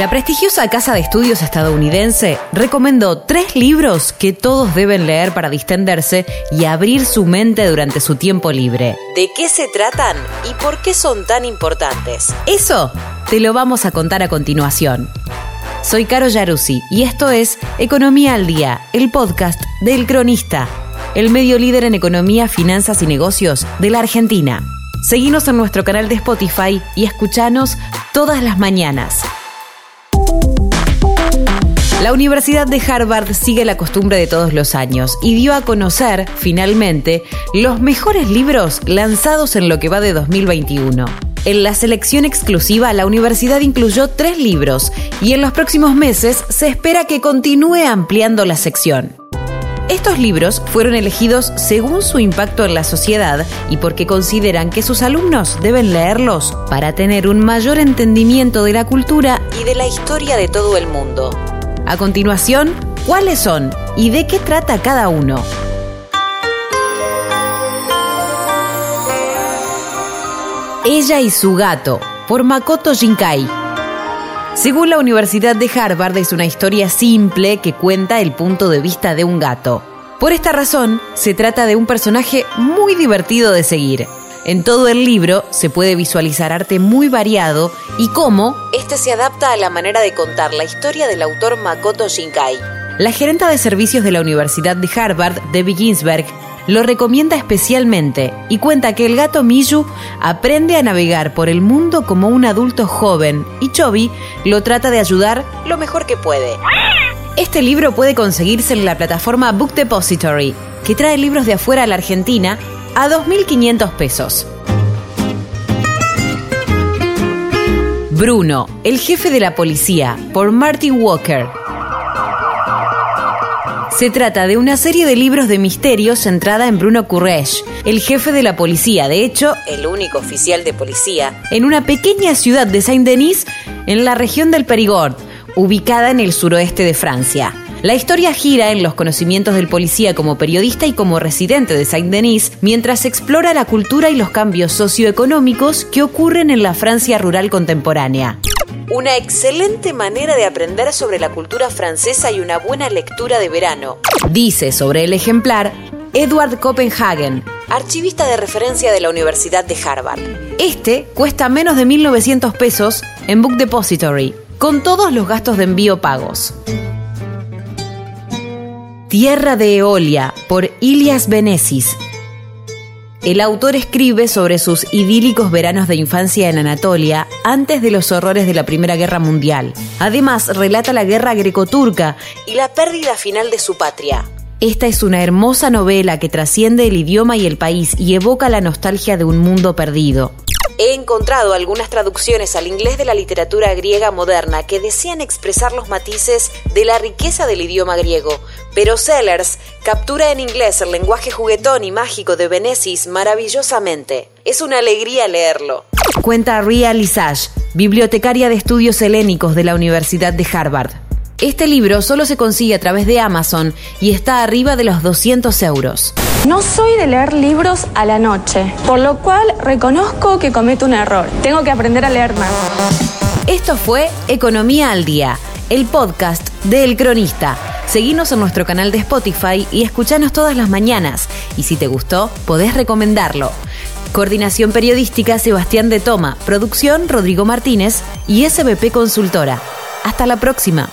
La prestigiosa casa de estudios estadounidense recomendó tres libros que todos deben leer para distenderse y abrir su mente durante su tiempo libre. ¿De qué se tratan y por qué son tan importantes? Eso te lo vamos a contar a continuación. Soy Caro Yaruzzi y esto es Economía al Día, el podcast del Cronista, el medio líder en economía, finanzas y negocios de la Argentina. Seguinos en nuestro canal de Spotify y escuchanos todas las mañanas. La Universidad de Harvard sigue la costumbre de todos los años y dio a conocer, finalmente, los mejores libros lanzados en lo que va de 2021. En la selección exclusiva, la universidad incluyó tres libros y en los próximos meses se espera que continúe ampliando la sección. Estos libros fueron elegidos según su impacto en la sociedad y porque consideran que sus alumnos deben leerlos para tener un mayor entendimiento de la cultura y de la historia de todo el mundo. A continuación, ¿cuáles son y de qué trata cada uno? Ella y su gato, por Makoto Shinkai. Según la Universidad de Harvard, es una historia simple que cuenta el punto de vista de un gato. Por esta razón, se trata de un personaje muy divertido de seguir. En todo el libro se puede visualizar arte muy variado y cómo este se adapta a la manera de contar la historia del autor Makoto Shinkai. La gerenta de servicios de la Universidad de Harvard, Debbie Ginsberg, lo recomienda especialmente y cuenta que el gato Miyu aprende a navegar por el mundo como un adulto joven y Chobi lo trata de ayudar lo mejor que puede. Este libro puede conseguirse en la plataforma Book Depository, que trae libros de afuera a la Argentina a 2.500 pesos. Bruno, el jefe de la policía, por Martin Walker. Se trata de una serie de libros de misterios centrada en Bruno Courrèges, el jefe de la policía, de hecho, el único oficial de policía, en una pequeña ciudad de Saint-Denis, en la región del Perigord, ubicada en el suroeste de Francia. La historia gira en los conocimientos del policía como periodista y como residente de Saint-Denis, mientras explora la cultura y los cambios socioeconómicos que ocurren en la Francia rural contemporánea. Una excelente manera de aprender sobre la cultura francesa y una buena lectura de verano. Dice sobre el ejemplar Edward Copenhagen, archivista de referencia de la Universidad de Harvard. Este cuesta menos de 1.900 pesos en Book Depository, con todos los gastos de envío pagos. Tierra de Eolia, por Ilias Benesis. El autor escribe sobre sus idílicos veranos de infancia en Anatolia antes de los horrores de la Primera Guerra Mundial. Además, relata la guerra greco-turca y la pérdida final de su patria. Esta es una hermosa novela que trasciende el idioma y el país y evoca la nostalgia de un mundo perdido. He encontrado algunas traducciones al inglés de la literatura griega moderna que desean expresar los matices de la riqueza del idioma griego, pero Sellers captura en inglés el lenguaje juguetón y mágico de Benesis maravillosamente. Es una alegría leerlo. Cuenta Ria Lisage, bibliotecaria de estudios helénicos de la Universidad de Harvard. Este libro solo se consigue a través de Amazon y está arriba de los 200 euros. No soy de leer libros a la noche, por lo cual reconozco que cometo un error. Tengo que aprender a leer más. Esto fue Economía al Día, el podcast de El Cronista. Seguinos en nuestro canal de Spotify y escuchanos todas las mañanas. Y si te gustó, podés recomendarlo. Coordinación Periodística Sebastián de Toma, Producción Rodrigo Martínez y SBP Consultora. Hasta la próxima.